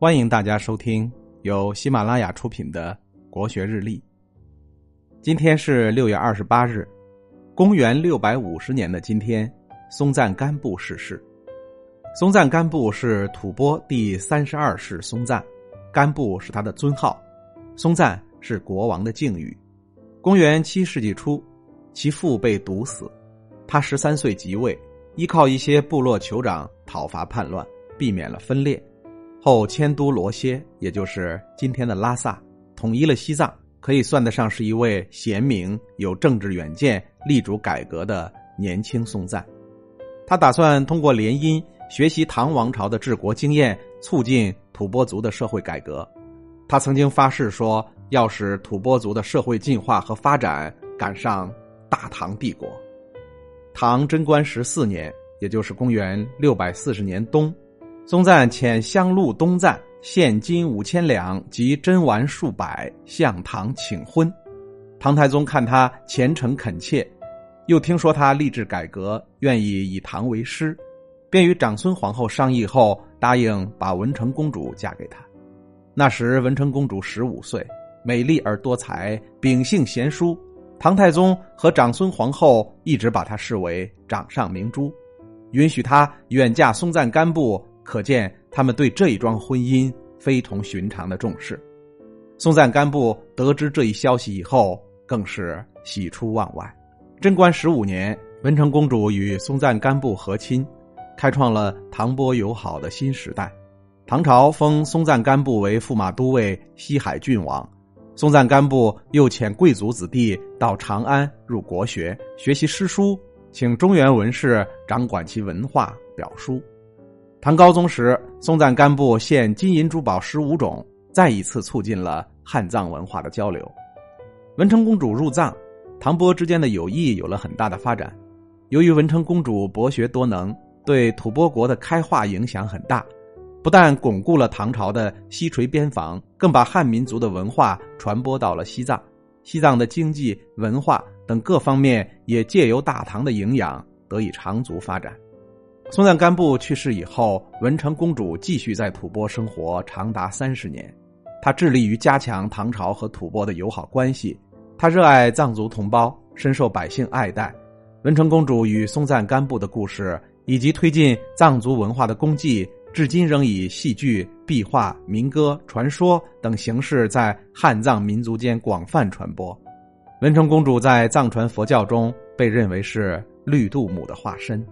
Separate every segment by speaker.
Speaker 1: 欢迎大家收听由喜马拉雅出品的《国学日历》。今天是六月二十八日，公元六百五十年的今天，松赞干布逝世。松赞干布是吐蕃第三十二世松赞，干布是他的尊号，松赞是国王的敬语。公元七世纪初，其父被毒死，他十三岁即位，依靠一些部落酋长讨伐叛乱，避免了分裂。后迁都罗歇，也就是今天的拉萨，统一了西藏，可以算得上是一位贤明、有政治远见、力主改革的年轻松赞。他打算通过联姻学习唐王朝的治国经验，促进吐蕃族的社会改革。他曾经发誓说，要使吐蕃族的社会进化和发展赶上大唐帝国。唐贞观十四年，也就是公元六百四十年冬。松赞遣香露东赞献金五千两及珍玩数百向唐请婚，唐太宗看他虔诚恳切，又听说他立志改革，愿意以唐为师，便与长孙皇后商议后，答应把文成公主嫁给他。那时文成公主十五岁，美丽而多才，秉性贤淑。唐太宗和长孙皇后一直把她视为掌上明珠，允许她远嫁松赞干布。可见他们对这一桩婚姻非同寻常的重视。松赞干布得知这一消息以后，更是喜出望外。贞观十五年，文成公主与松赞干布和亲，开创了唐波友好的新时代。唐朝封松赞干布为驸马都尉、西海郡王。松赞干布又遣贵族子弟到长安入国学，学习诗书，请中原文士掌管其文化表书。唐高宗时，松赞干布献金银珠宝十五种，再一次促进了汉藏文化的交流。文成公主入藏，唐波之间的友谊有了很大的发展。由于文成公主博学多能，对吐蕃国的开化影响很大，不但巩固了唐朝的西陲边防，更把汉民族的文化传播到了西藏。西藏的经济、文化等各方面也借由大唐的营养得以长足发展。松赞干布去世以后，文成公主继续在吐蕃生活长达三十年。她致力于加强唐朝和吐蕃的友好关系。她热爱藏族同胞，深受百姓爱戴。文成公主与松赞干布的故事，以及推进藏族文化的功绩，至今仍以戏剧、壁画、民歌、传说等形式在汉藏民族间广泛传播。文成公主在藏传佛教中被认为是绿度母的化身。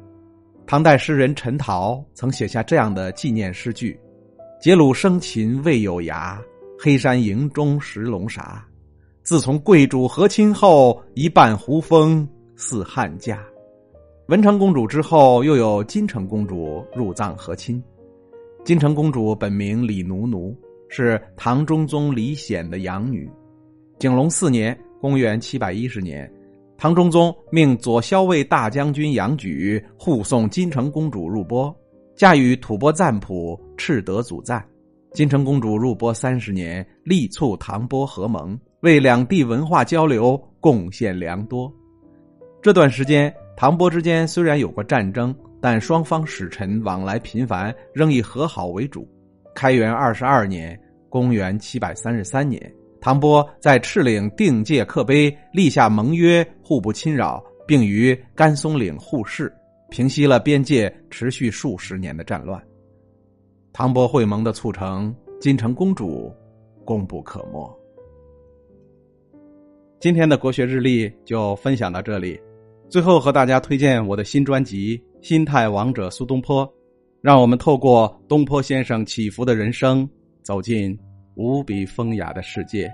Speaker 1: 唐代诗人陈陶曾写下这样的纪念诗句：“结鲁生擒未有涯，黑山营中食龙沙。自从贵主和亲后，一半胡风似汉家。”文成公主之后，又有金城公主入藏和亲。金城公主本名李奴奴，是唐中宗李显的养女。景隆四年（公元七百一十年）。唐中宗命左骁卫大将军杨举护送金城公主入波，嫁与吐蕃赞普赤德祖赞。金城公主入波三十年，力促唐波合盟，为两地文化交流贡献良多。这段时间，唐波之间虽然有过战争，但双方使臣往来频繁，仍以和好为主。开元二十二年（公元七百三十三年）。唐波在赤岭定界刻碑，立下盟约，互不侵扰，并于甘松岭互市，平息了边界持续数十年的战乱。唐波会盟的促成，金城公主功不可没。今天的国学日历就分享到这里，最后和大家推荐我的新专辑《心态王者苏东坡》，让我们透过东坡先生起伏的人生，走进。无比风雅的世界。